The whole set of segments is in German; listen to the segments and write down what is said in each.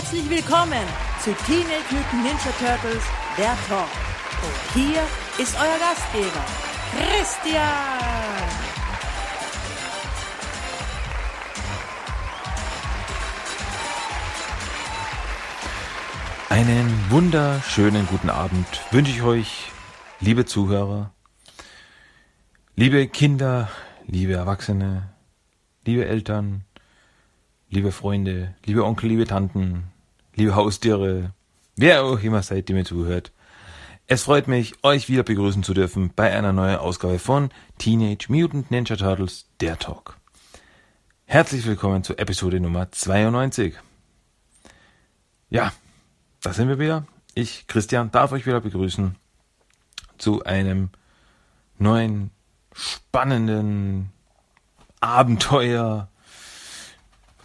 Herzlich willkommen zu Teenage Mutant Ninja Turtles, der Talk. Und hier ist euer Gastgeber, Christian. Einen wunderschönen guten Abend wünsche ich euch, liebe Zuhörer, liebe Kinder, liebe Erwachsene, liebe Eltern, liebe Freunde, liebe Onkel, liebe Tanten, liebe Haustiere, wer auch immer seid, die mir zuhört. Es freut mich, euch wieder begrüßen zu dürfen bei einer neuen Ausgabe von Teenage Mutant Ninja Turtles, der Talk. Herzlich willkommen zur Episode Nummer 92. Ja, da sind wir wieder. Ich, Christian, darf euch wieder begrüßen zu einem neuen, spannenden Abenteuer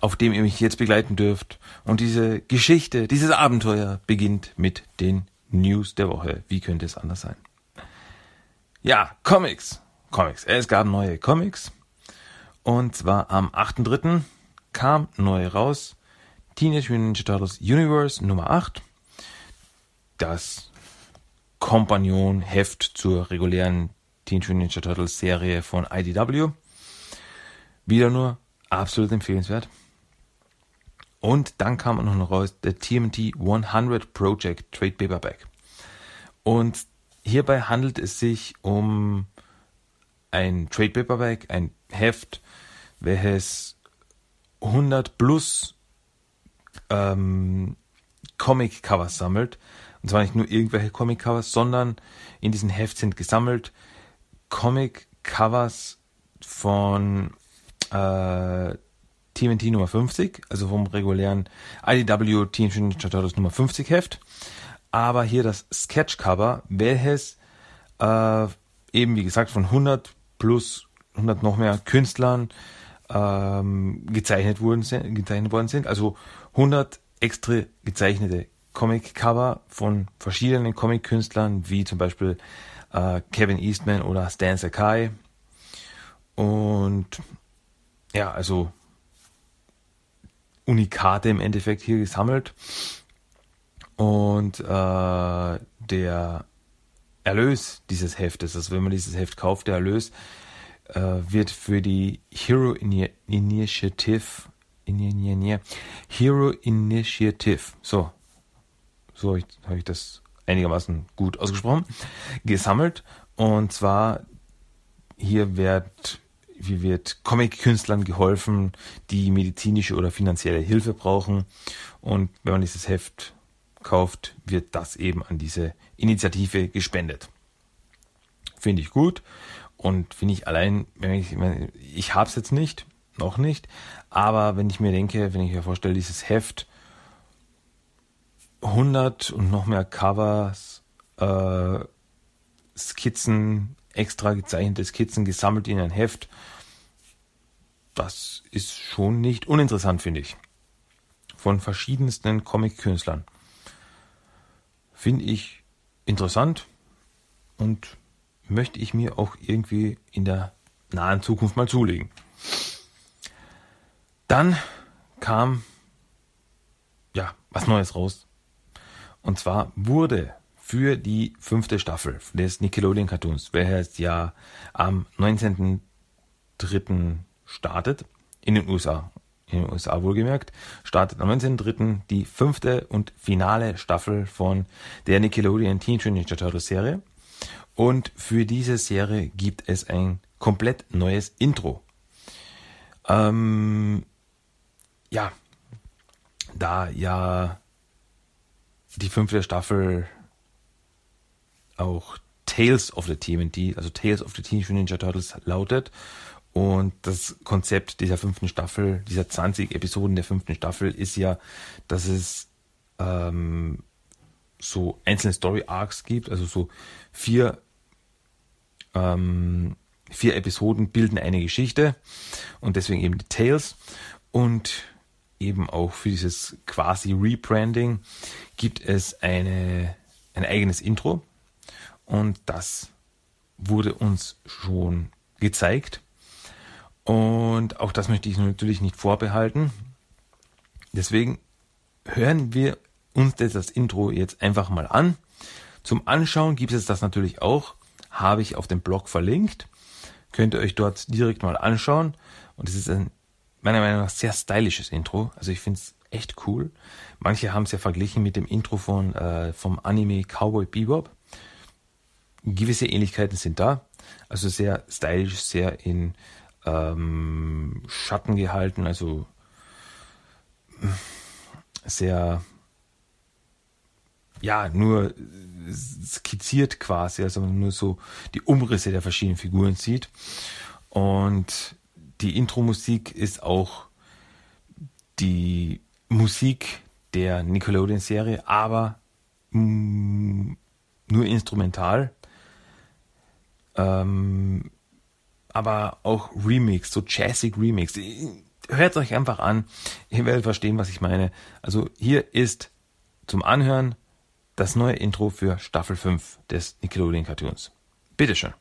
auf dem ihr mich jetzt begleiten dürft. Und diese Geschichte, dieses Abenteuer beginnt mit den News der Woche. Wie könnte es anders sein? Ja, Comics. Comics. Es gab neue Comics. Und zwar am 8.3. kam neu raus Teenage Mutant Ninja Turtles Universe Nummer 8. Das Kompagnon-Heft zur regulären Teenage Mutant Ninja Turtles Serie von IDW. Wieder nur absolut empfehlenswert. Und dann kam noch raus der TMT 100 Project Trade Paperback. Und hierbei handelt es sich um ein Trade Paperback, ein Heft, welches 100 plus ähm, Comic Covers sammelt. Und zwar nicht nur irgendwelche Comic Covers, sondern in diesem Heft sind gesammelt Comic Covers von äh, TMNT Nummer 50, also vom regulären IDW Teenage Ninja Turtles Nummer 50 Heft. Aber hier das Sketchcover, welches äh, eben wie gesagt von 100 plus 100 noch mehr Künstlern ähm, gezeichnet, wurden, gezeichnet worden sind. Also 100 extra gezeichnete Comic-Cover von verschiedenen Comic-Künstlern, wie zum Beispiel äh, Kevin Eastman oder Stan Sakai. Und ja, also Unikate im Endeffekt hier gesammelt. Und äh, der Erlös dieses Heftes, also wenn man dieses Heft kauft, der Erlös äh, wird für die Hero Initiative Hero Initiative, so, so habe ich, hab ich das einigermaßen gut ausgesprochen, gesammelt. Und zwar hier wird wie wird Comic-Künstlern geholfen, die medizinische oder finanzielle Hilfe brauchen. Und wenn man dieses Heft kauft, wird das eben an diese Initiative gespendet. Finde ich gut und finde ich allein, ich, ich habe es jetzt nicht, noch nicht, aber wenn ich mir denke, wenn ich mir vorstelle, dieses Heft 100 und noch mehr Covers, äh, Skizzen, extra gezeichnete Skizzen gesammelt in ein Heft. Das ist schon nicht uninteressant, finde ich. Von verschiedensten Comic-Künstlern. Finde ich interessant und möchte ich mir auch irgendwie in der nahen Zukunft mal zulegen. Dann kam ja was Neues raus. Und zwar wurde für die fünfte Staffel des Nickelodeon Cartoons, welches ja am 19.03. startet, in den USA. In den USA wohlgemerkt, startet am 19.03. die fünfte und finale Staffel von der Nickelodeon Teenage Ninja Turtles Serie. Und für diese Serie gibt es ein komplett neues Intro. Ähm, ja, da ja die fünfte Staffel auch Tales of the TMNT, also Tales of the Teenage Ninja Turtles lautet. Und das Konzept dieser fünften Staffel, dieser 20 Episoden der fünften Staffel ist ja, dass es ähm, so einzelne Story Arcs gibt, also so vier, ähm, vier Episoden bilden eine Geschichte und deswegen eben die Tales. Und eben auch für dieses quasi Rebranding gibt es eine, ein eigenes Intro, und das wurde uns schon gezeigt. Und auch das möchte ich natürlich nicht vorbehalten. Deswegen hören wir uns das Intro jetzt einfach mal an. Zum Anschauen gibt es das natürlich auch, habe ich auf dem Blog verlinkt. Könnt ihr euch dort direkt mal anschauen. Und es ist ein meiner Meinung nach sehr stylisches Intro. Also ich finde es echt cool. Manche haben es ja verglichen mit dem Intro von, äh, vom Anime Cowboy Bebop. Gewisse Ähnlichkeiten sind da. Also sehr stylisch, sehr in ähm, Schatten gehalten, also sehr ja, nur skizziert quasi, also nur so die Umrisse der verschiedenen Figuren sieht. Und die Intro-Musik ist auch die Musik der Nickelodeon-Serie, aber mh, nur instrumental. Ähm, aber auch Remix, so jazzig Remix. Hört euch einfach an, ihr werdet verstehen, was ich meine. Also hier ist zum Anhören das neue Intro für Staffel 5 des Nickelodeon Cartoons. Bitteschön.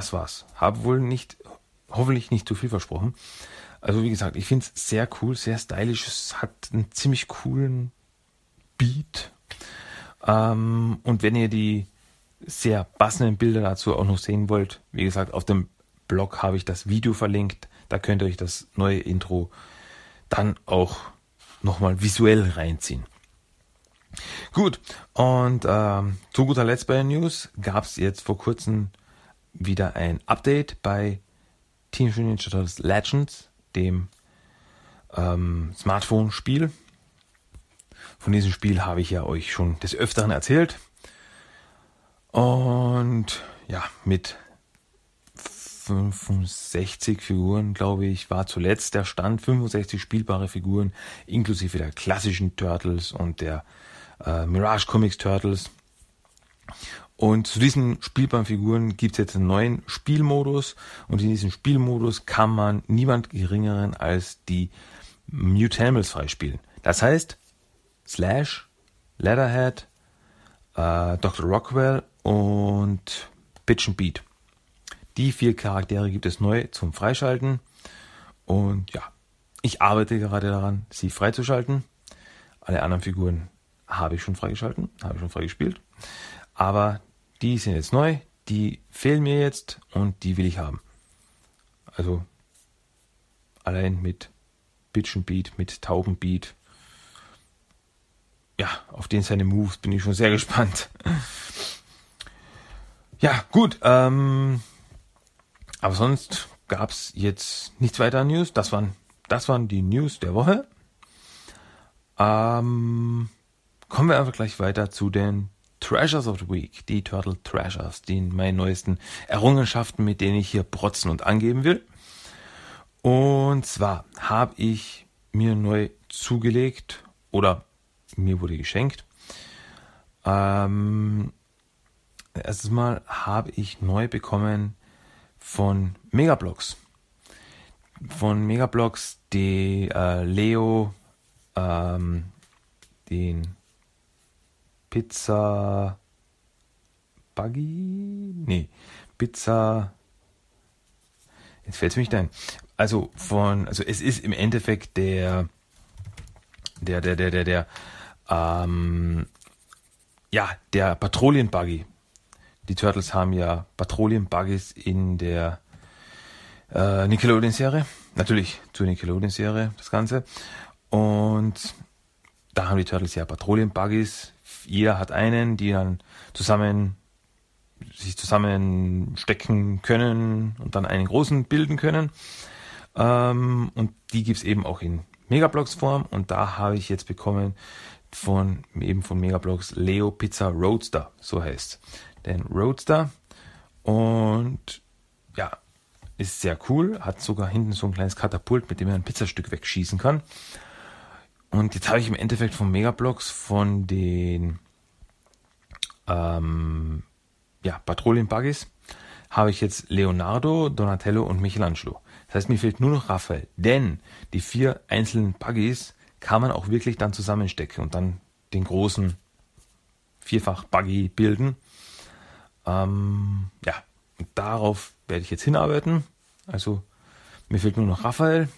Das war's. Habe wohl nicht, hoffentlich nicht zu viel versprochen. Also wie gesagt, ich finde es sehr cool, sehr stylisch. Es hat einen ziemlich coolen Beat. Ähm, und wenn ihr die sehr passenden Bilder dazu auch noch sehen wollt, wie gesagt, auf dem Blog habe ich das Video verlinkt. Da könnt ihr euch das neue Intro dann auch nochmal visuell reinziehen. Gut, und ähm, zu guter Letzt bei den News gab es jetzt vor kurzem wieder ein Update bei Teenage Mutant Ninja Turtles Legends, dem ähm, Smartphone-Spiel. Von diesem Spiel habe ich ja euch schon des Öfteren erzählt. Und ja, mit 65 Figuren, glaube ich, war zuletzt der Stand. 65 spielbare Figuren, inklusive der klassischen Turtles und der äh, Mirage Comics Turtles. Und zu diesen spielbaren Figuren gibt es jetzt einen neuen Spielmodus. Und in diesem Spielmodus kann man niemand geringeren als die Mutamels freispielen. Das heißt, Slash, Leatherhead, äh, Dr. Rockwell und Bitch and Beat. Die vier Charaktere gibt es neu zum Freischalten. Und ja, ich arbeite gerade daran, sie freizuschalten. Alle anderen Figuren habe ich schon freigeschalten, habe ich schon freigespielt. Aber die sind jetzt neu, die fehlen mir jetzt und die will ich haben. Also allein mit Bitchenbeat, mit Taubenbeat. Ja, auf den seine Moves bin ich schon sehr gespannt. Ja, gut. Ähm, aber sonst gab es jetzt nichts weiter an News. Das waren, das waren die News der Woche. Ähm, kommen wir einfach gleich weiter zu den Treasures of the Week, die Turtle Treasures, die meine neuesten Errungenschaften, mit denen ich hier protzen und angeben will. Und zwar habe ich mir neu zugelegt oder mir wurde geschenkt. Ähm, erstes Mal habe ich neu bekommen von Megablocks. Von Megablocks die äh, Leo, ähm, den Pizza Buggy? Nee, Pizza. Jetzt fällt es mich ein. Also von, also es ist im Endeffekt der, der, der, der, der, der, ähm, ja, der Patrouillen-Buggy. Die Turtles haben ja Patrouillen-Buggies in der äh, Nickelodeon-Serie. Natürlich zur Nickelodeon-Serie das Ganze. Und da haben die Turtles ja Patrouillen-Buggies. Jeder hat einen, die dann zusammen sich zusammenstecken können und dann einen großen bilden können. Ähm, und die gibt's eben auch in Megablocks-Form. Und da habe ich jetzt bekommen von eben von Megablocks Leo Pizza Roadster, so heißt. Den Roadster. Und ja, ist sehr cool. Hat sogar hinten so ein kleines Katapult, mit dem man ein Pizzastück wegschießen kann. Und jetzt habe ich im Endeffekt von Megablocks von den ähm, ja, Patrouillen-Buggies habe ich jetzt Leonardo, Donatello und Michelangelo. Das heißt, mir fehlt nur noch Raphael. Denn die vier einzelnen Buggies kann man auch wirklich dann zusammenstecken und dann den großen Vierfach-Buggy bilden. Ähm, ja, darauf werde ich jetzt hinarbeiten. Also mir fehlt nur noch Raphael.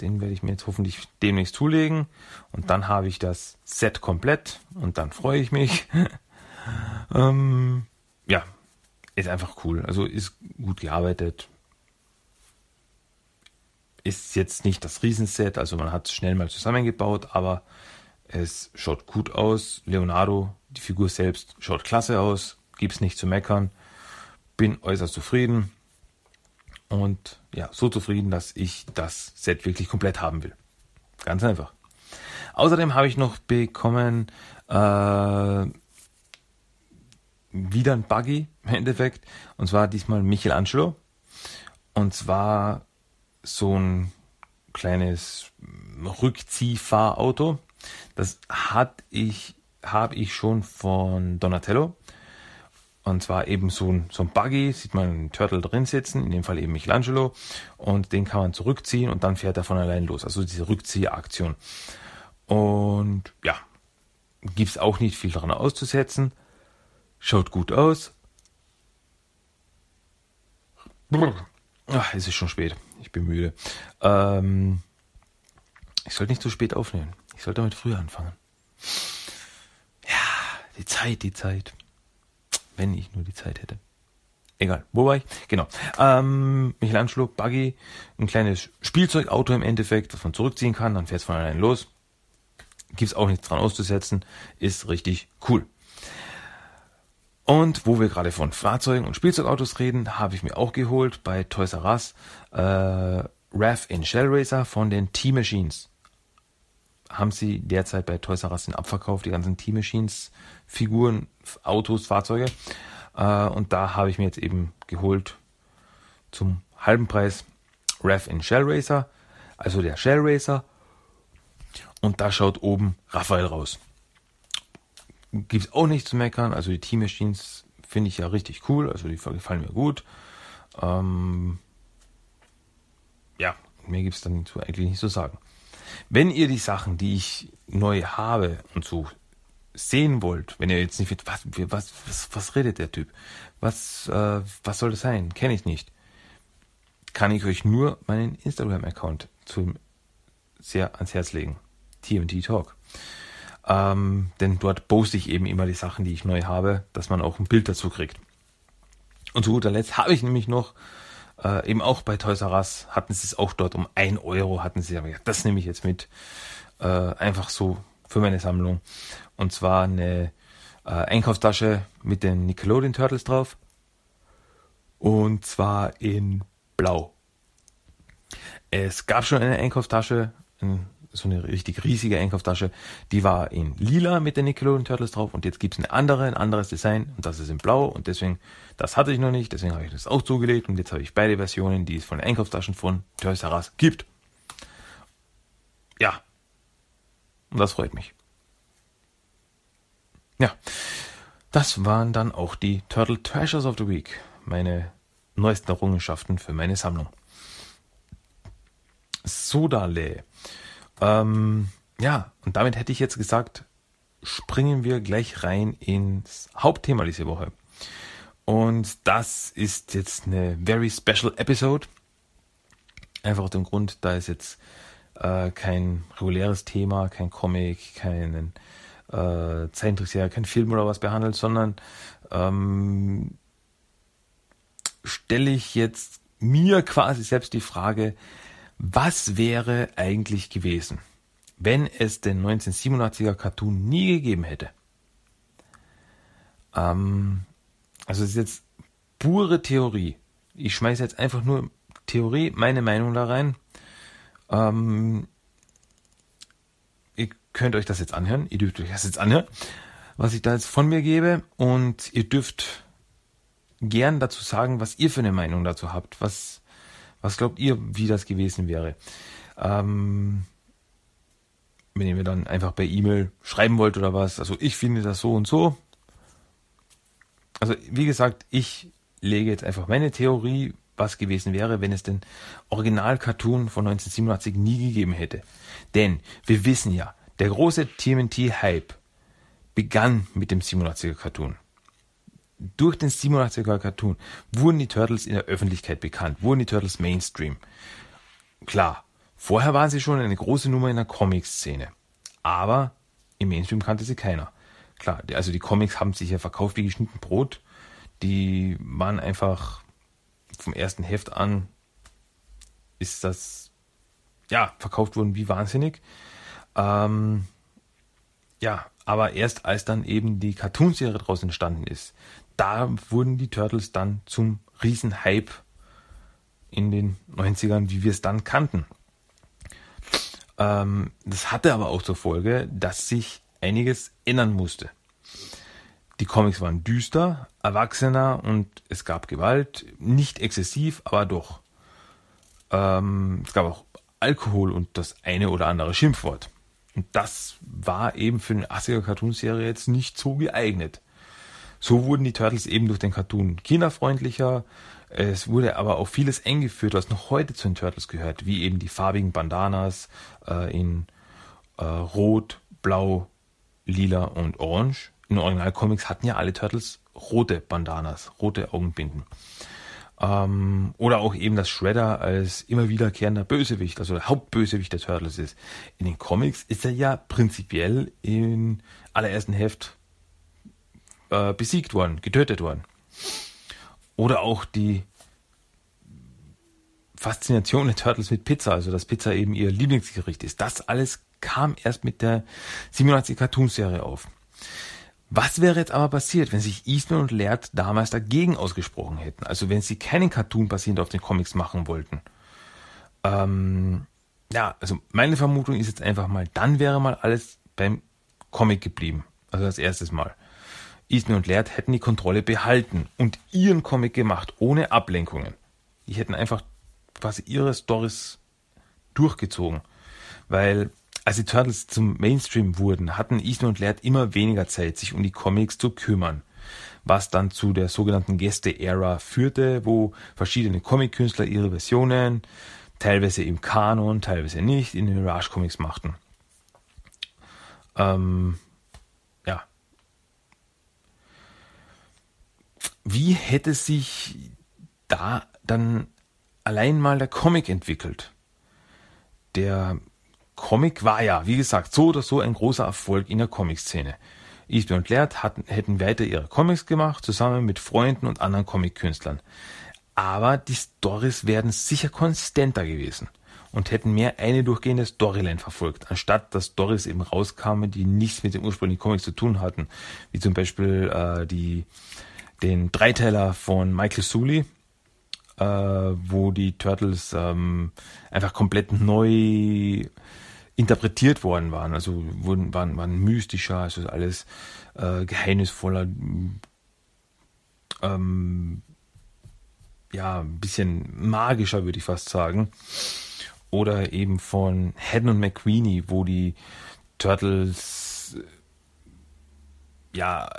Den werde ich mir jetzt hoffentlich demnächst zulegen. Und dann habe ich das Set komplett und dann freue ich mich. ähm, ja, ist einfach cool. Also ist gut gearbeitet. Ist jetzt nicht das Riesenset, also man hat es schnell mal zusammengebaut, aber es schaut gut aus. Leonardo, die Figur selbst, schaut klasse aus. Gibt's nicht zu meckern. Bin äußerst zufrieden. Und ja, so zufrieden, dass ich das Set wirklich komplett haben will. Ganz einfach. Außerdem habe ich noch bekommen äh, wieder ein Buggy im Endeffekt. Und zwar diesmal Michelangelo. Und zwar so ein kleines Rückziehfahrauto. Das hat ich, habe ich schon von Donatello. Und zwar eben so ein, so ein Buggy, sieht man einen Turtle drin sitzen, in dem Fall eben Michelangelo. Und den kann man zurückziehen und dann fährt er von allein los. Also diese Rückziehaktion. Und ja, gibt es auch nicht viel daran auszusetzen. Schaut gut aus. Ach, es ist schon spät. Ich bin müde. Ähm, ich sollte nicht zu spät aufnehmen. Ich sollte damit früher anfangen. Ja, die Zeit, die Zeit. Wenn ich nur die Zeit hätte. Egal, wo war ich? Genau. Ähm, Michelangelo, Buggy, ein kleines Spielzeugauto im Endeffekt, das man zurückziehen kann, dann fährt es von allein los. Gibt's auch nichts dran auszusetzen, ist richtig cool. Und wo wir gerade von Fahrzeugen und Spielzeugautos reden, habe ich mir auch geholt bei Toys R Us äh, Rev in Shell Racer von den T-Machines. Haben sie derzeit bei Toys R Us in Abverkauf, die ganzen T-Machines, Figuren, Autos, Fahrzeuge. Äh, und da habe ich mir jetzt eben geholt zum halben Preis Rev in Shell Racer, also der Shell Racer. Und da schaut oben Raphael raus gibt es auch nicht zu meckern. Also die Team Machines finde ich ja richtig cool. Also die gefallen mir gut. Ähm, ja, mehr gibt es dann eigentlich nicht zu sagen. Wenn ihr die Sachen, die ich neu habe und so sehen wollt, wenn ihr jetzt nicht wisst, was, was, was, was redet der Typ? Was, äh, was soll das sein? Kenne ich nicht. Kann ich euch nur meinen Instagram-Account sehr ans Herz legen. TMT Talk. Ähm, denn dort poste ich eben immer die Sachen, die ich neu habe, dass man auch ein Bild dazu kriegt. Und zu guter Letzt habe ich nämlich noch, äh, eben auch bei Toys R Us, hatten sie es auch dort um ein Euro, hatten sie aber gesagt, das nehme ich jetzt mit. Äh, einfach so für meine Sammlung. Und zwar eine äh, Einkaufstasche mit den Nickelodeon Turtles drauf. Und zwar in Blau. Es gab schon eine Einkaufstasche, ein so eine richtig riesige Einkaufstasche. Die war in lila mit den Nickelodeon Turtles drauf und jetzt gibt's eine andere, ein anderes Design und das ist in blau und deswegen, das hatte ich noch nicht, deswegen habe ich das auch zugelegt und jetzt habe ich beide Versionen, die es von den Einkaufstaschen von Toys R Us gibt. Ja. Und das freut mich. Ja. Das waren dann auch die Turtle Treasures of the Week. Meine neuesten Errungenschaften für meine Sammlung. Sodale. Ähm, ja, und damit hätte ich jetzt gesagt, springen wir gleich rein ins Hauptthema diese Woche. Und das ist jetzt eine very special Episode. Einfach aus dem Grund, da ist jetzt äh, kein reguläres Thema, kein Comic, kein äh, Zeichentrickserie, kein Film oder was behandelt, sondern ähm, stelle ich jetzt mir quasi selbst die Frage, was wäre eigentlich gewesen, wenn es den 1987er Cartoon nie gegeben hätte? Ähm, also es ist jetzt pure Theorie. Ich schmeiße jetzt einfach nur Theorie, meine Meinung da rein. Ähm, ihr könnt euch das jetzt anhören, ihr dürft euch das jetzt anhören, was ich da jetzt von mir gebe und ihr dürft gern dazu sagen, was ihr für eine Meinung dazu habt. Was, was glaubt ihr, wie das gewesen wäre? Ähm, wenn ihr mir dann einfach per E-Mail schreiben wollt oder was. Also ich finde das so und so. Also wie gesagt, ich lege jetzt einfach meine Theorie, was gewesen wäre, wenn es den Original-Cartoon von 1987 nie gegeben hätte. Denn wir wissen ja, der große TMNT-Hype begann mit dem 87er Cartoon durch den 87er Cartoon wurden die Turtles in der Öffentlichkeit bekannt, wurden die Turtles Mainstream. Klar, vorher waren sie schon eine große Nummer in der Comic-Szene, aber im Mainstream kannte sie keiner. Klar, also die Comics haben sich ja verkauft wie geschnitten Brot. Die waren einfach vom ersten Heft an ist das ja verkauft worden wie wahnsinnig. Ähm, ja, aber erst als dann eben die Cartoonserie daraus entstanden ist, da wurden die Turtles dann zum Riesenhype in den 90ern, wie wir es dann kannten. Ähm, das hatte aber auch zur Folge, dass sich einiges ändern musste. Die Comics waren düster, erwachsener und es gab Gewalt, nicht exzessiv, aber doch. Ähm, es gab auch Alkohol und das eine oder andere Schimpfwort. Und das war eben für eine 80er Cartoonserie jetzt nicht so geeignet. So wurden die Turtles eben durch den Cartoon kinderfreundlicher. Es wurde aber auch vieles eingeführt, was noch heute zu den Turtles gehört, wie eben die farbigen Bandanas äh, in äh, Rot, Blau, Lila und Orange. In den Originalcomics hatten ja alle Turtles rote Bandanas, rote Augenbinden. Ähm, oder auch eben, dass Shredder als immer wiederkehrender Bösewicht, also der Hauptbösewicht der Turtles ist. In den Comics ist er ja prinzipiell im allerersten Heft äh, besiegt worden, getötet worden. Oder auch die Faszination der Turtles mit Pizza, also dass Pizza eben ihr Lieblingsgericht ist. Das alles kam erst mit der 87 Cartoon-Serie auf. Was wäre jetzt aber passiert, wenn sich Eastman und Laird damals dagegen ausgesprochen hätten? Also wenn sie keinen Cartoon basierend auf den Comics machen wollten. Ähm, ja, also meine Vermutung ist jetzt einfach mal, dann wäre mal alles beim Comic geblieben. Also das erstes Mal. Easton und Laird hätten die Kontrolle behalten und ihren Comic gemacht, ohne Ablenkungen. Die hätten einfach quasi ihre Stories durchgezogen. Weil als die Turtles zum Mainstream wurden, hatten Easton und Laird immer weniger Zeit, sich um die Comics zu kümmern. Was dann zu der sogenannten Gäste-Ära führte, wo verschiedene Comic-Künstler ihre Versionen, teilweise im Kanon, teilweise nicht, in den Mirage Comics machten. Ähm, wie hätte sich da dann allein mal der Comic entwickelt? Der Comic war ja, wie gesagt, so oder so ein großer Erfolg in der Comic-Szene. Eastman und Laird hatten, hätten weiter ihre Comics gemacht, zusammen mit Freunden und anderen Comic-Künstlern. Aber die Stories wären sicher konstanter gewesen und hätten mehr eine durchgehende Storyline verfolgt, anstatt dass Stories eben rauskamen, die nichts mit dem ursprünglichen Comics zu tun hatten. Wie zum Beispiel äh, die den Dreiteiler von Michael Sully, äh, wo die Turtles ähm, einfach komplett neu interpretiert worden waren. Also wurden, waren, waren mystischer, also alles äh, geheimnisvoller, ähm, ja, ein bisschen magischer, würde ich fast sagen. Oder eben von Hedden und McQueenie, wo die Turtles ja,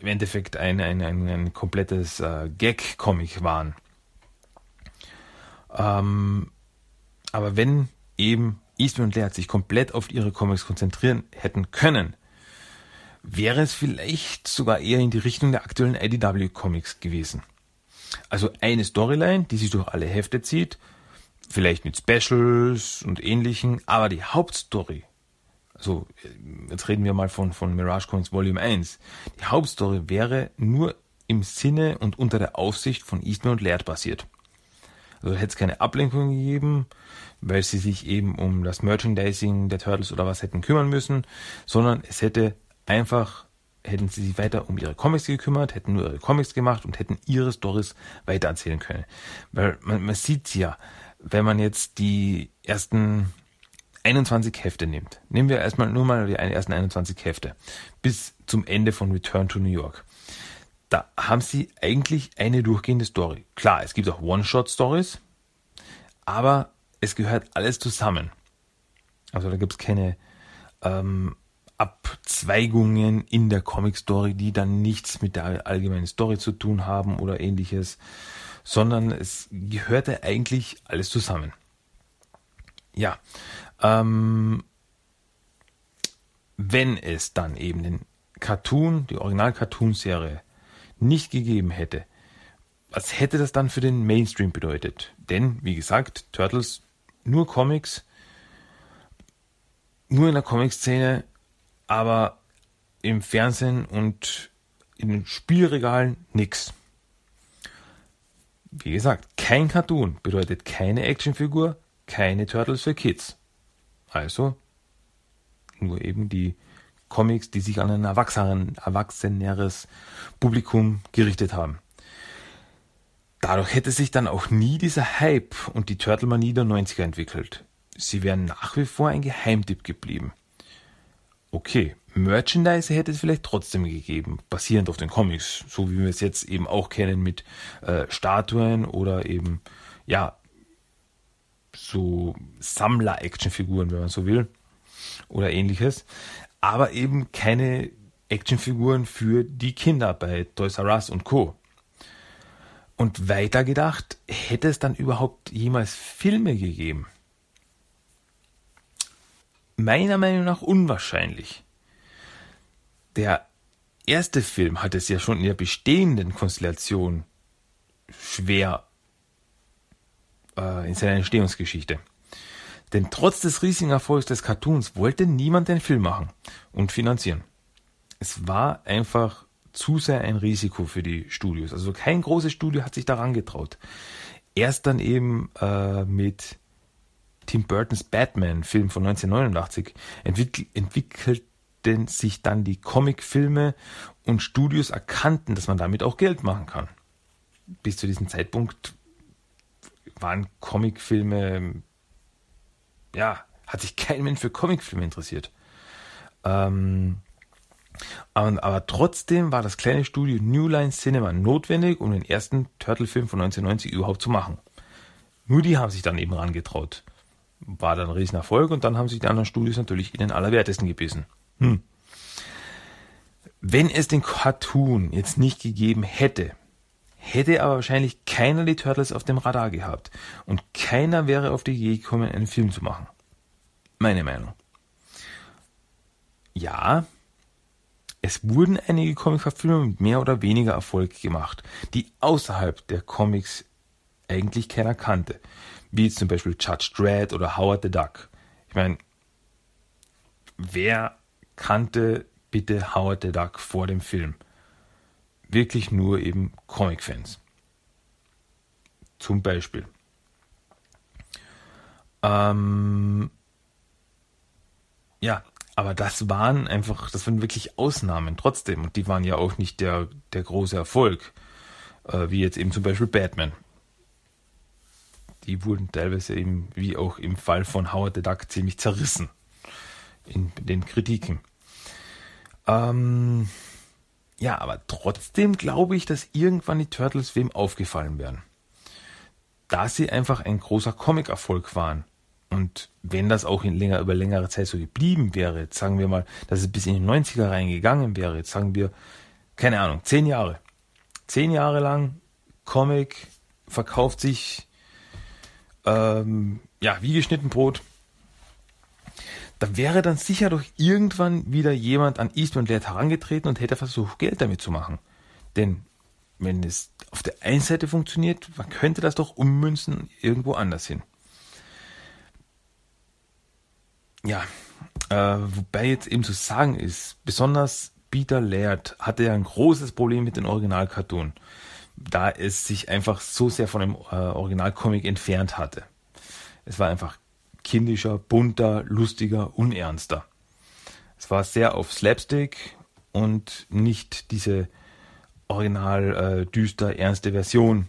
im Endeffekt ein, ein, ein, ein komplettes äh, Gag-Comic waren. Ähm, aber wenn eben Eastman und Laird sich komplett auf ihre Comics konzentrieren hätten können, wäre es vielleicht sogar eher in die Richtung der aktuellen IDW-Comics gewesen. Also eine Storyline, die sich durch alle Hefte zieht, vielleicht mit Specials und ähnlichen, aber die Hauptstory also jetzt reden wir mal von, von Mirage Coins Volume 1. Die Hauptstory wäre nur im Sinne und unter der Aufsicht von Eastman und Laird basiert. Also hätte es keine Ablenkung gegeben, weil sie sich eben um das Merchandising der Turtles oder was hätten kümmern müssen, sondern es hätte einfach, hätten sie sich weiter um ihre Comics gekümmert, hätten nur ihre Comics gemacht und hätten ihre Stories weitererzählen können. Weil man, man sieht ja, wenn man jetzt die ersten 21 Hefte nimmt, nehmen wir erstmal nur mal die ersten 21 Hefte, bis zum Ende von Return to New York. Da haben sie eigentlich eine durchgehende Story. Klar, es gibt auch One-Shot-Stories, aber es gehört alles zusammen. Also da gibt es keine ähm, Abzweigungen in der Comic-Story, die dann nichts mit der allgemeinen Story zu tun haben oder ähnliches, sondern es gehörte eigentlich alles zusammen. Ja, ähm, wenn es dann eben den Cartoon, die Original-Cartoon-Serie nicht gegeben hätte, was hätte das dann für den Mainstream bedeutet? Denn, wie gesagt, Turtles nur Comics, nur in der Comic-Szene, aber im Fernsehen und in den Spielregalen nix. Wie gesagt, kein Cartoon bedeutet keine Actionfigur, keine Turtles für Kids. Also nur eben die Comics, die sich an ein erwachsenen, erwachseneres Publikum gerichtet haben. Dadurch hätte sich dann auch nie dieser Hype und die Turtle-Manie der 90er entwickelt. Sie wären nach wie vor ein Geheimtipp geblieben. Okay, Merchandise hätte es vielleicht trotzdem gegeben, basierend auf den Comics, so wie wir es jetzt eben auch kennen mit äh, Statuen oder eben, ja, so Sammler-Actionfiguren, wenn man so will, oder ähnliches. Aber eben keine Actionfiguren für die Kinder bei Toys R Us und Co. Und weiter gedacht, hätte es dann überhaupt jemals Filme gegeben? Meiner Meinung nach unwahrscheinlich. Der erste Film hat es ja schon in der bestehenden Konstellation schwer äh, in seiner Entstehungsgeschichte. Denn trotz des riesigen Erfolgs des Cartoons wollte niemand den Film machen und finanzieren. Es war einfach zu sehr ein Risiko für die Studios. Also kein großes Studio hat sich daran getraut. Erst dann eben äh, mit Tim Burtons Batman-Film von 1989 entwickl entwickelten sich dann die Comicfilme und Studios erkannten, dass man damit auch Geld machen kann. Bis zu diesem Zeitpunkt waren Comicfilme, ja, hat sich kein Mensch für Comicfilme interessiert. Ähm, aber, trotzdem war das kleine Studio New Line Cinema notwendig, um den ersten Turtle-Film von 1990 überhaupt zu machen. Nur die haben sich dann eben rangetraut. War dann ein Riesenerfolg und dann haben sich die anderen Studios natürlich in den Allerwertesten gebissen. Hm. Wenn es den Cartoon jetzt nicht gegeben hätte, hätte aber wahrscheinlich keiner die Turtles auf dem Radar gehabt und keiner wäre auf die Idee gekommen, einen Film zu machen. Meine Meinung. Ja, es wurden einige Comic-Verfilmungen mit mehr oder weniger Erfolg gemacht, die außerhalb der Comics eigentlich keiner kannte. Wie zum Beispiel Judge Dredd oder Howard the Duck. Ich meine, wer kannte bitte Howard the Duck vor dem Film? Wirklich nur eben Comic-Fans. Zum Beispiel. Ähm, ja, aber das waren einfach, das waren wirklich Ausnahmen trotzdem. Und die waren ja auch nicht der, der große Erfolg, äh, wie jetzt eben zum Beispiel Batman. Die wurden teilweise eben, wie auch im Fall von Howard the Duck, ziemlich zerrissen in den Kritiken. Ähm, ja, aber trotzdem glaube ich, dass irgendwann die Turtles wem aufgefallen wären. Da sie einfach ein großer Comic-Erfolg waren und wenn das auch in länger, über längere Zeit so geblieben wäre, jetzt sagen wir mal, dass es bis in die 90er reingegangen wäre, jetzt sagen wir, keine Ahnung, zehn Jahre. Zehn Jahre lang Comic verkauft sich ähm, ja wie geschnitten Brot. Da wäre dann sicher doch irgendwann wieder jemand an Eastman Laird herangetreten und hätte versucht, Geld damit zu machen. Denn wenn es auf der einen Seite funktioniert, man könnte das doch ummünzen irgendwo anders hin. Ja, äh, wobei jetzt eben zu sagen ist, besonders Peter Laird hatte ja ein großes Problem mit dem Original-Cartoon. da es sich einfach so sehr von dem äh, Originalcomic entfernt hatte. Es war einfach kindischer, bunter, lustiger, unernster. Es war sehr auf Slapstick und nicht diese original äh, düster, ernste Version,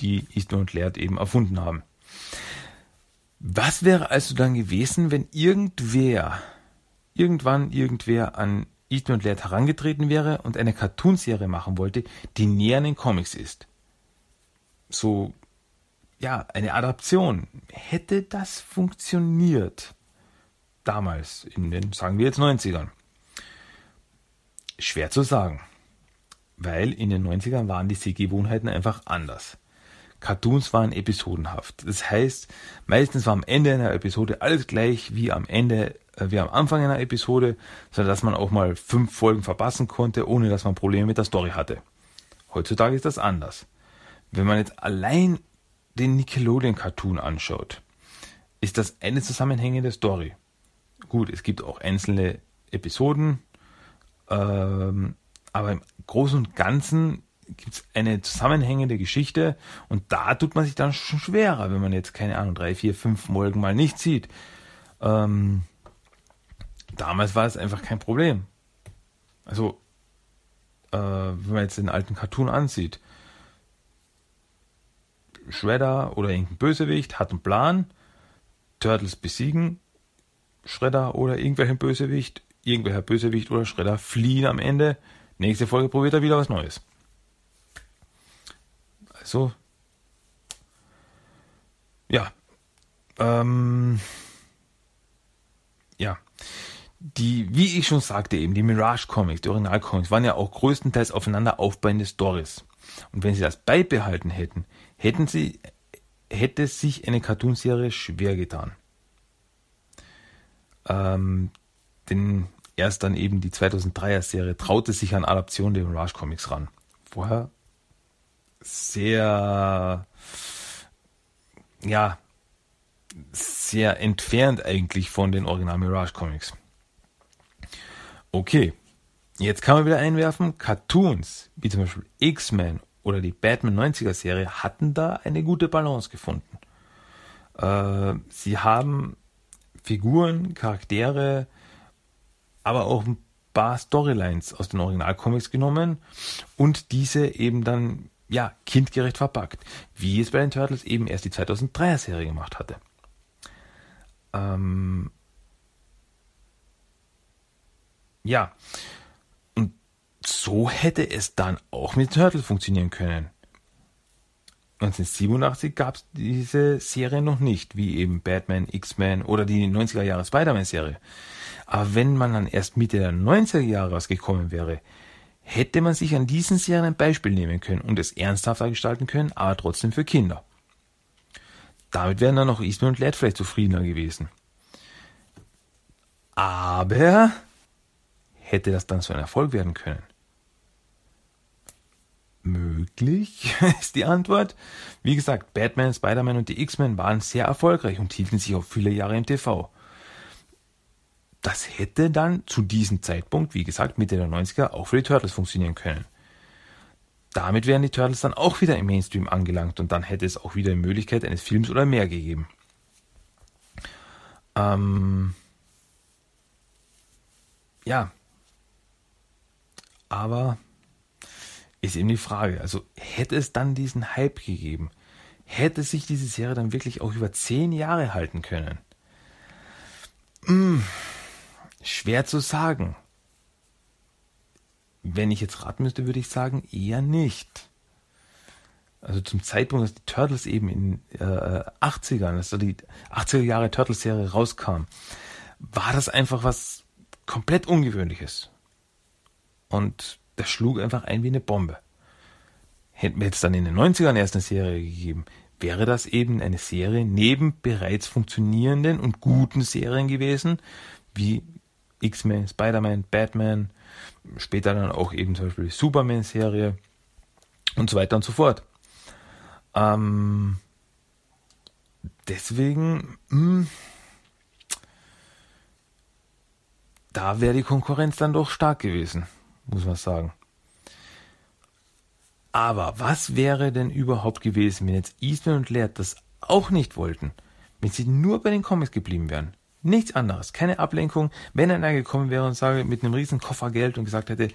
die Eastman und Laird eben erfunden haben. Was wäre also dann gewesen, wenn irgendwer, irgendwann irgendwer an Eastman und Laird herangetreten wäre und eine Cartoonserie machen wollte, die näher an den Comics ist? So, ja, eine Adaption. Hätte das funktioniert? Damals, in den, sagen wir jetzt 90ern. Schwer zu sagen. Weil in den 90ern waren die Sehgewohnheiten einfach anders. Cartoons waren episodenhaft. Das heißt, meistens war am Ende einer Episode alles gleich wie am Ende, äh, wie am Anfang einer Episode, so dass man auch mal fünf Folgen verpassen konnte, ohne dass man Probleme mit der Story hatte. Heutzutage ist das anders. Wenn man jetzt allein den Nickelodeon Cartoon anschaut, ist das eine zusammenhängende Story. Gut, es gibt auch einzelne Episoden, ähm, aber im Großen und Ganzen gibt es eine zusammenhängende Geschichte und da tut man sich dann schon schwerer, wenn man jetzt, keine Ahnung, drei, vier, fünf Folgen mal nicht sieht. Ähm, damals war es einfach kein Problem. Also, äh, wenn man jetzt den alten Cartoon ansieht, Shredder oder irgendein Bösewicht hat einen Plan, Turtles besiegen, Shredder oder irgendwelchen Bösewicht, irgendwelcher Bösewicht oder Shredder fliehen am Ende. Nächste Folge probiert er wieder was Neues. Also, ja, ähm, ja, die, wie ich schon sagte eben, die Mirage Comics, die Original Comics, waren ja auch größtenteils aufeinander aufbauende Stories. Und wenn sie das beibehalten hätten, hätten sie, hätte sich eine Cartoonserie schwer getan. Ähm, denn erst dann eben die 2003er Serie traute sich an Adaption der Mirage Comics ran. Vorher sehr, ja, sehr entfernt eigentlich von den Original Mirage Comics. Okay, jetzt kann man wieder einwerfen, Cartoons, wie zum Beispiel X-Men oder die Batman 90er Serie, hatten da eine gute Balance gefunden. Äh, sie haben Figuren, Charaktere, aber auch ein paar Storylines aus den Originalcomics genommen und diese eben dann ja kindgerecht verpackt, wie es bei den Turtles eben erst die 2003er Serie gemacht hatte. Ähm ja, so hätte es dann auch mit Turtles funktionieren können. 1987 gab es diese Serie noch nicht, wie eben Batman, X-Men oder die 90er Jahre Spider-Man-Serie. Aber wenn man dann erst Mitte der 90er Jahre rausgekommen wäre, hätte man sich an diesen Serien ein Beispiel nehmen können und es ernsthafter gestalten können, aber trotzdem für Kinder. Damit wären dann auch Eastman und Ladd vielleicht zufriedener gewesen. Aber hätte das dann so ein Erfolg werden können? Möglich ist die Antwort. Wie gesagt, Batman, Spider-Man und die X-Men waren sehr erfolgreich und hielten sich auch viele Jahre im TV. Das hätte dann zu diesem Zeitpunkt, wie gesagt, Mitte der 90er, auch für die Turtles funktionieren können. Damit wären die Turtles dann auch wieder im Mainstream angelangt und dann hätte es auch wieder die Möglichkeit eines Films oder mehr gegeben. Ähm ja. Aber ist eben die Frage. Also hätte es dann diesen Hype gegeben? Hätte sich diese Serie dann wirklich auch über zehn Jahre halten können? Hm, schwer zu sagen. Wenn ich jetzt raten müsste, würde ich sagen, eher nicht. Also zum Zeitpunkt, dass die Turtles eben in äh, 80ern, dass die 80er Jahre Turtles-Serie rauskam, war das einfach was komplett Ungewöhnliches. Und das schlug einfach ein wie eine Bombe. Hätten wir jetzt dann in den 90ern erst eine Serie gegeben, wäre das eben eine Serie neben bereits funktionierenden und guten Serien gewesen, wie X-Men, Spider-Man, Batman, später dann auch eben zum Beispiel die Superman-Serie und so weiter und so fort. Ähm, deswegen, mh, hm, da wäre die Konkurrenz dann doch stark gewesen muss man sagen. Aber was wäre denn überhaupt gewesen, wenn jetzt Eastman und Laird das auch nicht wollten? Wenn sie nur bei den Comics geblieben wären? Nichts anderes, keine Ablenkung. Wenn einer gekommen wäre und sage mit einem riesen Koffer Geld und gesagt hätte,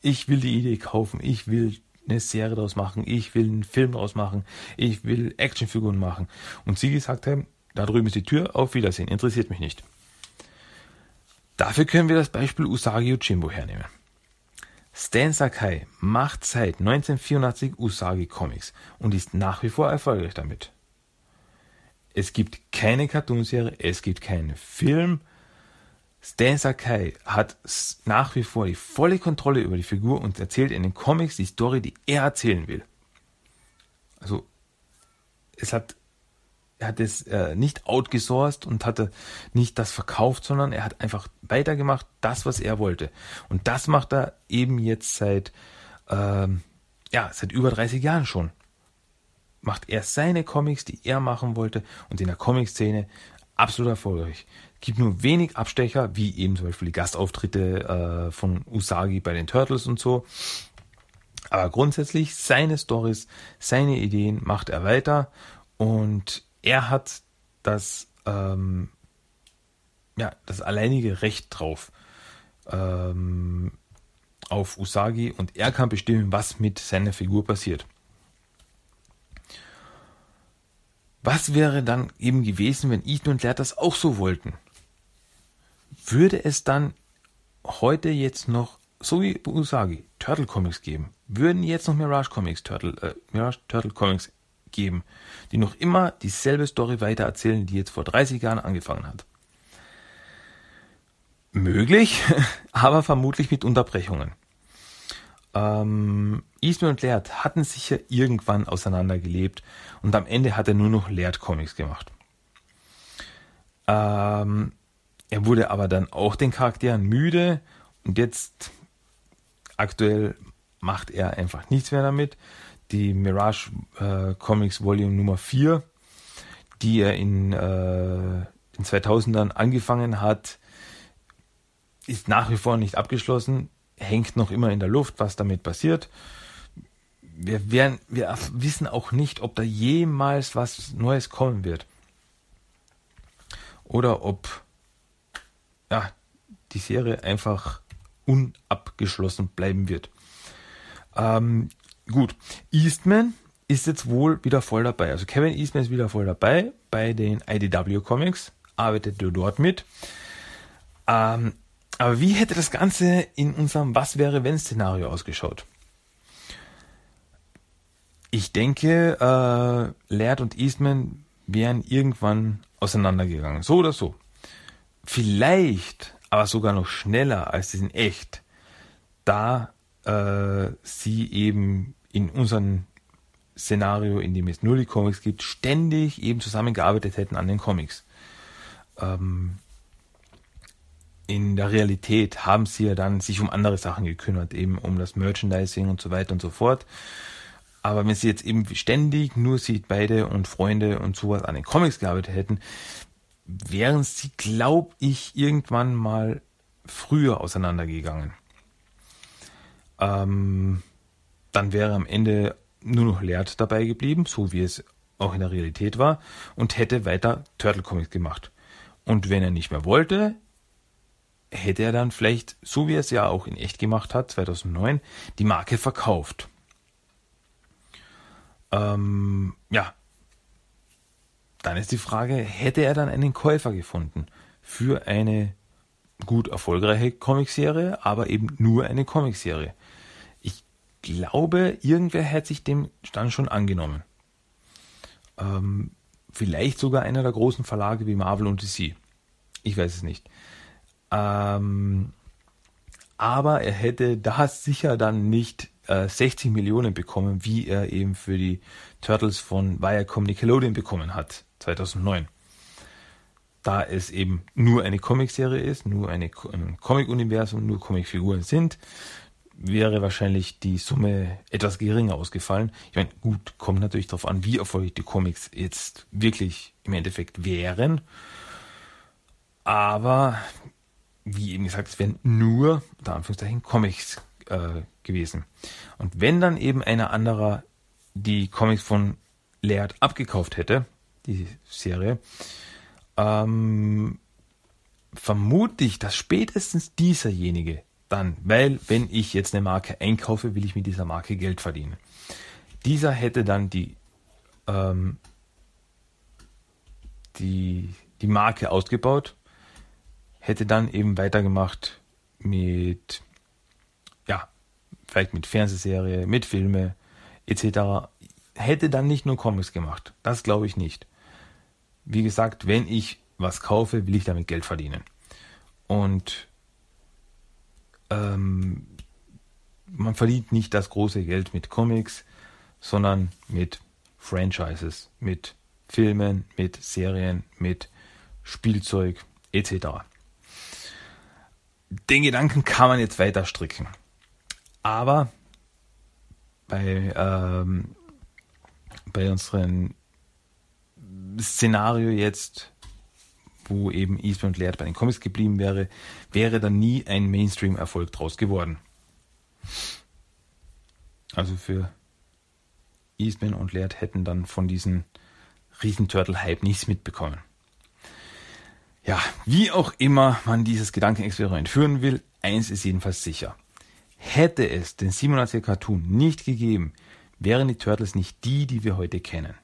ich will die Idee kaufen, ich will eine Serie daraus machen, ich will einen Film daraus machen, ich will Actionfiguren machen. Und sie gesagt haben, da drüben ist die Tür, auf Wiedersehen, interessiert mich nicht. Dafür können wir das Beispiel Usagi Yojimbo hernehmen. Stan Sakai macht seit 1984 Usagi Comics und ist nach wie vor erfolgreich damit. Es gibt keine Cartoonserie, es gibt keinen Film. Stan Sakai hat nach wie vor die volle Kontrolle über die Figur und erzählt in den Comics die Story, die er erzählen will. Also es hat er hat es äh, nicht outgesourced und hatte nicht das verkauft, sondern er hat einfach weitergemacht, das, was er wollte. Und das macht er eben jetzt seit, ähm, ja, seit über 30 Jahren schon macht er seine Comics, die er machen wollte und in der Comic-Szene absolut erfolgreich. Gibt nur wenig Abstecher, wie eben zum Beispiel die Gastauftritte äh, von Usagi bei den Turtles und so. Aber grundsätzlich seine Stories, seine Ideen macht er weiter und er hat das, ähm, ja, das alleinige Recht drauf ähm, auf Usagi und er kann bestimmen, was mit seiner Figur passiert. Was wäre dann eben gewesen, wenn Ethan und Laird das auch so wollten? Würde es dann heute jetzt noch, so wie Usagi, Turtle Comics geben? Würden jetzt noch Mirage Comics, Turtle, äh, Mirage Turtle Comics geben, die noch immer dieselbe Story weitererzählen, die jetzt vor 30 Jahren angefangen hat? Möglich, aber vermutlich mit Unterbrechungen. Ähm, Eastman und Laird hatten sich ja irgendwann auseinandergelebt und am Ende hat er nur noch Laird Comics gemacht. Ähm, er wurde aber dann auch den Charakteren müde und jetzt aktuell macht er einfach nichts mehr damit. Die Mirage äh, Comics Volume Nummer 4, die er in äh, den 2000ern angefangen hat, ist nach wie vor nicht abgeschlossen hängt noch immer in der Luft, was damit passiert. Wir, werden, wir wissen auch nicht, ob da jemals was Neues kommen wird. Oder ob ja, die Serie einfach unabgeschlossen bleiben wird. Ähm, gut, Eastman ist jetzt wohl wieder voll dabei. Also Kevin Eastman ist wieder voll dabei bei den IDW Comics, arbeitet dort mit. Ähm, aber wie hätte das Ganze in unserem Was wäre wenn Szenario ausgeschaut? Ich denke, äh, Laird und Eastman wären irgendwann auseinandergegangen. So oder so. Vielleicht aber sogar noch schneller als sie in echt, da äh, sie eben in unserem Szenario, in dem es nur die Comics gibt, ständig eben zusammengearbeitet hätten an den Comics. Ähm, in der Realität haben sie ja dann sich um andere Sachen gekümmert, eben um das Merchandising und so weiter und so fort. Aber wenn sie jetzt eben ständig nur sie beide und Freunde und sowas an den Comics gearbeitet hätten, wären sie, glaube ich, irgendwann mal früher auseinandergegangen. Ähm, dann wäre am Ende nur noch Laird dabei geblieben, so wie es auch in der Realität war, und hätte weiter Turtle Comics gemacht. Und wenn er nicht mehr wollte, hätte er dann vielleicht, so wie er es ja auch in echt gemacht hat, 2009, die Marke verkauft. Ähm, ja, dann ist die Frage, hätte er dann einen Käufer gefunden für eine gut erfolgreiche Comicserie, aber eben nur eine Comicserie? Ich glaube, irgendwer hätte sich dem dann schon angenommen. Ähm, vielleicht sogar einer der großen Verlage wie Marvel und DC. Ich weiß es nicht. Ähm, aber er hätte da sicher dann nicht äh, 60 Millionen bekommen, wie er eben für die Turtles von Viacom Nickelodeon bekommen hat, 2009. Da es eben nur eine Comicserie ist, nur eine, ein Comic-Universum, nur Comicfiguren sind, wäre wahrscheinlich die Summe etwas geringer ausgefallen. Ich meine, gut, kommt natürlich darauf an, wie erfolgreich die Comics jetzt wirklich im Endeffekt wären. Aber wie eben gesagt, es werden nur, unter Anführungszeichen, Comics äh, gewesen. Und wenn dann eben einer anderer die Comics von Laird abgekauft hätte, die Serie, ähm, vermute ich, dass spätestens dieserjenige dann, weil wenn ich jetzt eine Marke einkaufe, will ich mit dieser Marke Geld verdienen. Dieser hätte dann die, ähm, die, die Marke ausgebaut, hätte dann eben weitergemacht mit, ja, vielleicht mit Fernsehserie, mit Filme etc. Hätte dann nicht nur Comics gemacht. Das glaube ich nicht. Wie gesagt, wenn ich was kaufe, will ich damit Geld verdienen. Und ähm, man verdient nicht das große Geld mit Comics, sondern mit Franchises, mit Filmen, mit Serien, mit Spielzeug etc. Den Gedanken kann man jetzt weiter stricken. Aber bei, ähm, bei unserem Szenario jetzt wo eben Eastman und Laird bei den Comics geblieben wäre, wäre dann nie ein Mainstream-Erfolg draus geworden. Also für Eastman und Laird hätten dann von diesem Riesenturtle-Hype nichts mitbekommen. Ja, wie auch immer man dieses Gedankenexperiment führen will, eins ist jedenfalls sicher. Hätte es den 87er Cartoon nicht gegeben, wären die Turtles nicht die, die wir heute kennen.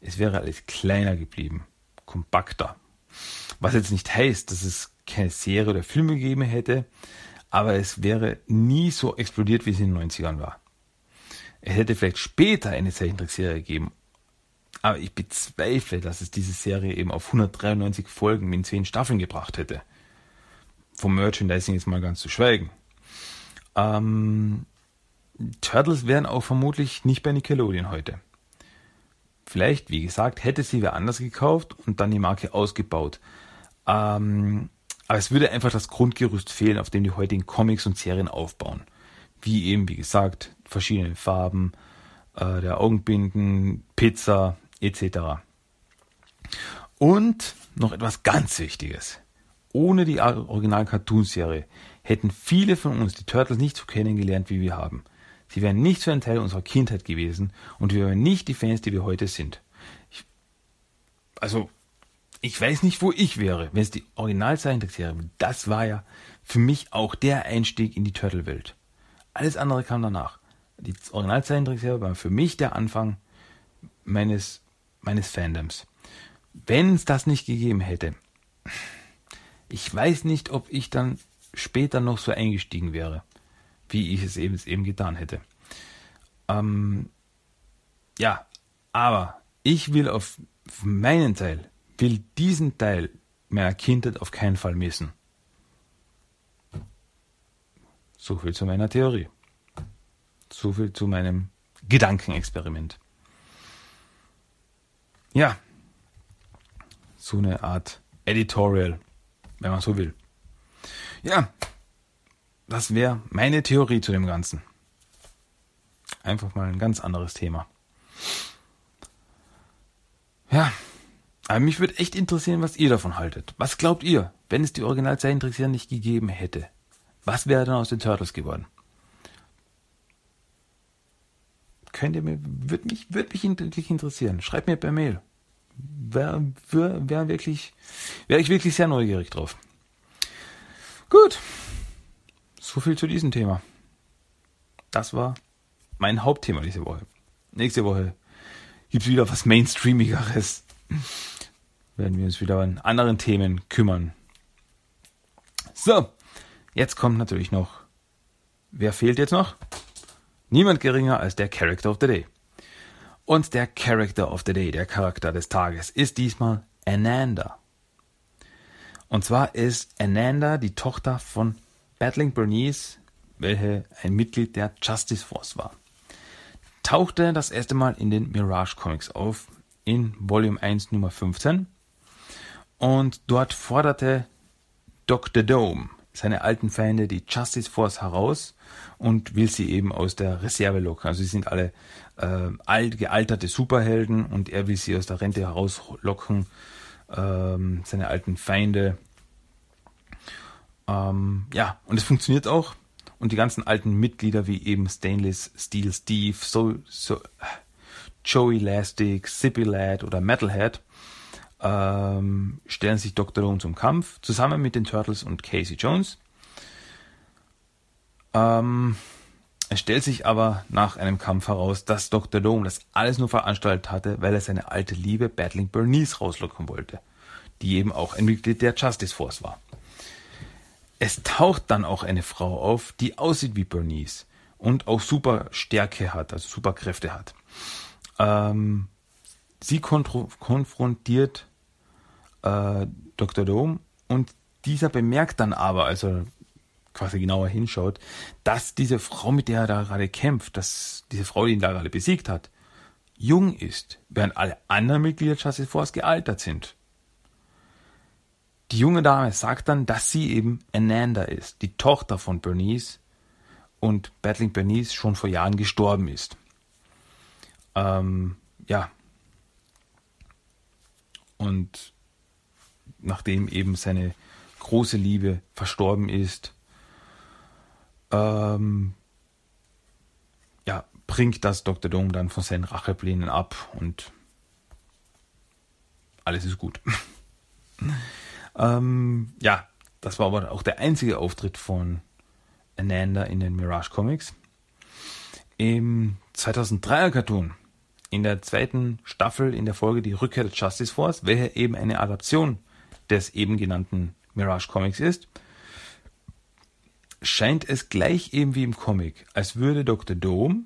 Es wäre alles kleiner geblieben, kompakter, was jetzt nicht heißt, dass es keine Serie oder Filme gegeben hätte, aber es wäre nie so explodiert, wie es in den 90ern war. Es hätte vielleicht später eine Zeichentrickserie gegeben, aber ich bezweifle, dass es diese Serie eben auf 193 Folgen in 10 Staffeln gebracht hätte. Vom Merchandising jetzt mal ganz zu schweigen. Ähm, Turtles wären auch vermutlich nicht bei Nickelodeon heute. Vielleicht, wie gesagt, hätte sie wer anders gekauft und dann die Marke ausgebaut. Ähm, aber es würde einfach das Grundgerüst fehlen, auf dem die heutigen Comics und Serien aufbauen. Wie eben, wie gesagt, verschiedene Farben, äh, der Augenbinden, Pizza etc. Und noch etwas ganz Wichtiges. Ohne die Original-Cartoon-Serie hätten viele von uns die Turtles nicht so kennengelernt, wie wir haben. Sie wären nicht so ein Teil unserer Kindheit gewesen und wir wären nicht die Fans, die wir heute sind. Ich, also, ich weiß nicht, wo ich wäre, wenn es die Originalzeichentrickserie wäre. Das war ja für mich auch der Einstieg in die Turtle-Welt. Alles andere kam danach. Die Originalzeichentrickserie war für mich der Anfang meines, meines Fandoms. Wenn es das nicht gegeben hätte, ich weiß nicht, ob ich dann später noch so eingestiegen wäre wie ich es eben, eben getan hätte. Ähm, ja, aber ich will auf meinen Teil, will diesen Teil meiner Kindheit auf keinen Fall missen. So viel zu meiner Theorie. So viel zu meinem Gedankenexperiment. Ja, so eine Art Editorial, wenn man so will. Ja, das wäre meine Theorie zu dem Ganzen. Einfach mal ein ganz anderes Thema. Ja, aber mich würde echt interessieren, was ihr davon haltet. Was glaubt ihr, wenn es die Original-Zeichentrickserie nicht gegeben hätte? Was wäre dann aus den Turtles geworden? Könnt ihr mir, würde mich, würde mich wirklich interessieren. Schreibt mir per Mail. Wäre wär, wär wirklich, wäre ich wirklich sehr neugierig drauf. Gut. So viel zu diesem Thema. Das war mein Hauptthema diese Woche. Nächste Woche gibt es wieder was Mainstreamigeres. Werden wir uns wieder an anderen Themen kümmern. So, jetzt kommt natürlich noch. Wer fehlt jetzt noch? Niemand geringer als der Character of the Day. Und der Character of the Day, der Charakter des Tages, ist diesmal Ananda. Und zwar ist Ananda die Tochter von Battling Bernice, welche ein Mitglied der Justice Force war, tauchte das erste Mal in den Mirage Comics auf, in Volume 1 Nummer 15. Und dort forderte Dr. Dome seine alten Feinde, die Justice Force, heraus und will sie eben aus der Reserve locken. Also sie sind alle äh, alt, gealterte Superhelden und er will sie aus der Rente herauslocken, ähm, seine alten Feinde ähm, ja, und es funktioniert auch. und die ganzen alten Mitglieder wie eben Stainless Steel Steve, so, so, Joey Elastic, Zippy Lad oder Metalhead ähm, stellen sich Dr. Doom zum Kampf, zusammen mit den Turtles und Casey Jones. Ähm, es stellt sich aber nach einem Kampf heraus, dass Dr. Doom das alles nur veranstaltet hatte, weil er seine alte Liebe Battling Bernice rauslocken wollte, die eben auch ein Mitglied der Justice Force war. Es taucht dann auch eine Frau auf, die aussieht wie Bernice und auch super Stärke hat, also super Kräfte hat. Ähm, sie konfrontiert äh, Dr. Dome und dieser bemerkt dann aber, als er quasi genauer hinschaut, dass diese Frau, mit der er da gerade kämpft, dass diese Frau, die ihn da gerade besiegt hat, jung ist, während alle anderen Mitglieder der Justice Force gealtert sind. Die junge Dame sagt dann, dass sie eben Ananda ist, die Tochter von Bernice und Battling Bernice schon vor Jahren gestorben ist. Ähm, ja. Und nachdem eben seine große Liebe verstorben ist, ähm, ja, bringt das Dr. Dome dann von seinen Racheplänen ab und alles ist gut. ähm, ja, das war aber auch der einzige Auftritt von Ananda in den Mirage Comics. Im 2003er Cartoon, in der zweiten Staffel in der Folge Die Rückkehr der Justice Force, welche eben eine Adaption des eben genannten Mirage Comics ist, scheint es gleich eben wie im Comic, als würde Dr. Dome,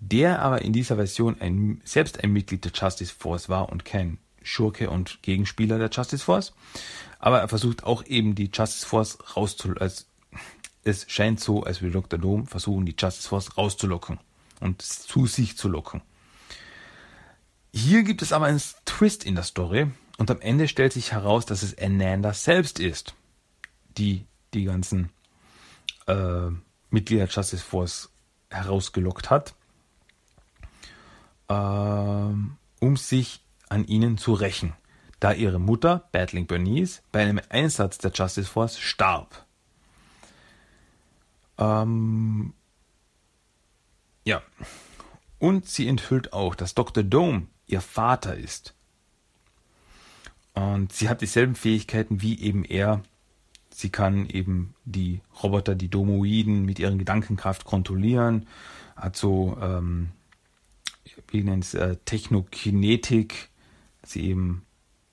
der aber in dieser Version ein, selbst ein Mitglied der Justice Force war und kein Schurke und Gegenspieler der Justice Force, aber er versucht auch eben die Justice Force rauszulocken. Also es scheint so, als würde Dr. Dome versuchen, die Justice Force rauszulocken und zu sich zu locken. Hier gibt es aber einen Twist in der Story, und am Ende stellt sich heraus, dass es Ananda selbst ist, die die ganzen äh, Mitglieder der Justice Force herausgelockt hat, äh, um sich an ihnen zu rächen, da ihre Mutter, Battling Bernice, bei einem Einsatz der Justice Force starb. Ähm, ja. Und sie enthüllt auch, dass Dr. Dome ihr Vater ist und sie hat dieselben Fähigkeiten wie eben er. Sie kann eben die Roboter, die Domoiden mit ihren Gedankenkraft kontrollieren, hat so, ähm, wie nennt es, äh, Technokinetik, sie eben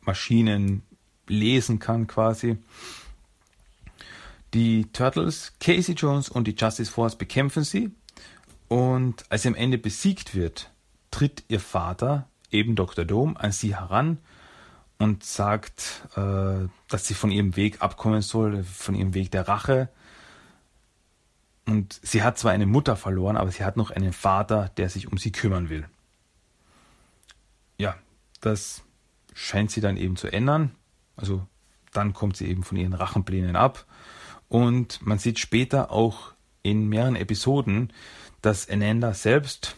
Maschinen lesen kann quasi. Die Turtles, Casey Jones und die Justice Force bekämpfen sie und als sie am Ende besiegt wird, tritt ihr Vater, eben Dr. Dome, an sie heran und sagt, äh, dass sie von ihrem Weg abkommen soll, von ihrem Weg der Rache. Und sie hat zwar eine Mutter verloren, aber sie hat noch einen Vater, der sich um sie kümmern will. Das scheint sie dann eben zu ändern. Also dann kommt sie eben von ihren Rachenplänen ab. Und man sieht später auch in mehreren Episoden, dass Ananda selbst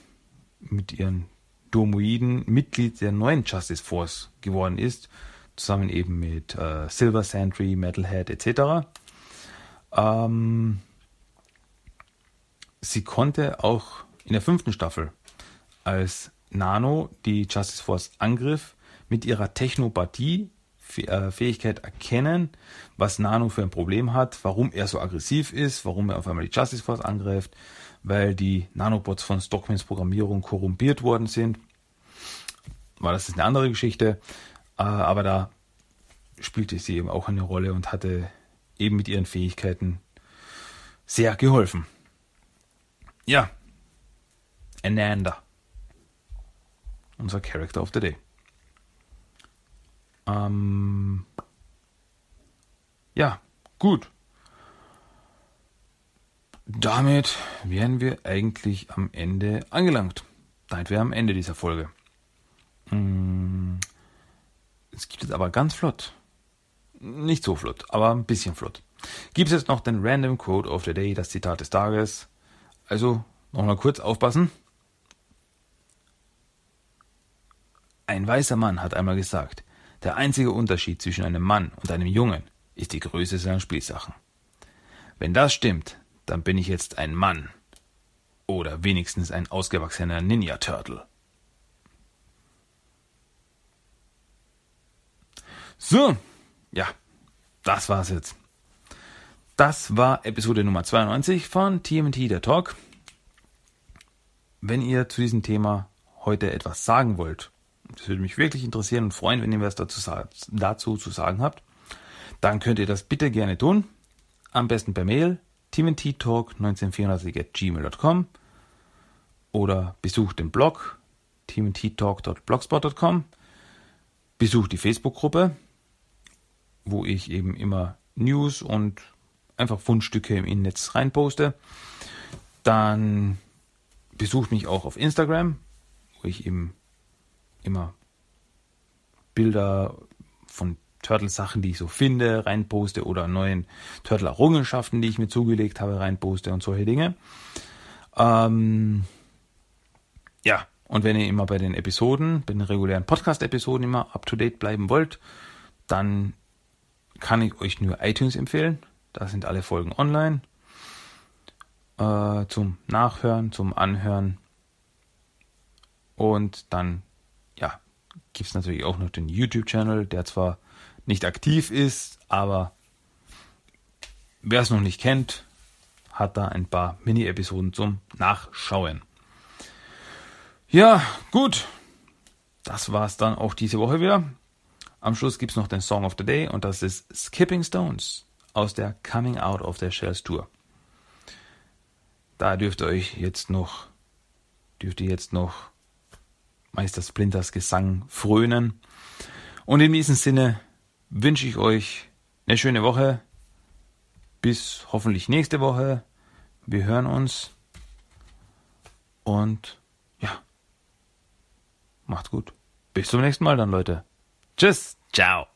mit ihren Domoiden Mitglied der neuen Justice Force geworden ist, zusammen eben mit äh, Silver Sentry, Metalhead etc. Ähm, sie konnte auch in der fünften Staffel, als Nano die Justice Force angriff, mit ihrer Technopathie äh, Fähigkeit erkennen, was Nano für ein Problem hat, warum er so aggressiv ist, warum er auf einmal die Justice Force angreift, weil die Nanobots von Stockmans Programmierung korrumpiert worden sind. War das ist eine andere Geschichte, äh, aber da spielte sie eben auch eine Rolle und hatte eben mit ihren Fähigkeiten sehr geholfen. Ja, Ananda, unser Character of the Day. Ähm, ja, gut damit wären wir eigentlich am Ende angelangt. Damit wären wir am Ende dieser Folge. Hm, es gibt jetzt aber ganz flott. Nicht so flott, aber ein bisschen flott. Gibt es jetzt noch den Random Quote of the Day, das Zitat des Tages. Also nochmal kurz aufpassen. Ein weißer Mann hat einmal gesagt, der einzige Unterschied zwischen einem Mann und einem Jungen ist die Größe seiner Spielsachen. Wenn das stimmt, dann bin ich jetzt ein Mann. Oder wenigstens ein ausgewachsener Ninja Turtle. So, ja, das war's jetzt. Das war Episode Nummer 92 von TMT der Talk. Wenn ihr zu diesem Thema heute etwas sagen wollt, das würde mich wirklich interessieren und freuen, wenn ihr was dazu, dazu zu sagen habt, dann könnt ihr das bitte gerne tun. Am besten per Mail tmnttalk1934 at gmail.com oder besucht den Blog tmnttalk.blogspot.com, besucht die Facebook-Gruppe, wo ich eben immer News und einfach Fundstücke im Netz reinposte. Dann besucht mich auch auf Instagram, wo ich eben immer Bilder von Turtle-Sachen, die ich so finde, reinposte oder neuen Turtle-Errungenschaften, die ich mir zugelegt habe, reinposte und solche Dinge. Ähm, ja, und wenn ihr immer bei den Episoden, bei den regulären Podcast-Episoden immer up-to-date bleiben wollt, dann kann ich euch nur iTunes empfehlen. Da sind alle Folgen online. Äh, zum Nachhören, zum Anhören. Und dann, gibt es natürlich auch noch den YouTube-Channel, der zwar nicht aktiv ist, aber wer es noch nicht kennt, hat da ein paar Mini-Episoden zum Nachschauen. Ja, gut. Das war's dann auch diese Woche wieder. Am Schluss gibt's noch den Song of the Day und das ist Skipping Stones aus der Coming Out of the Shells Tour. Da dürft ihr euch jetzt noch, dürft ihr jetzt noch Meister Splinters Gesang frönen. Und in diesem Sinne wünsche ich euch eine schöne Woche. Bis hoffentlich nächste Woche. Wir hören uns. Und ja, macht's gut. Bis zum nächsten Mal dann, Leute. Tschüss. Ciao.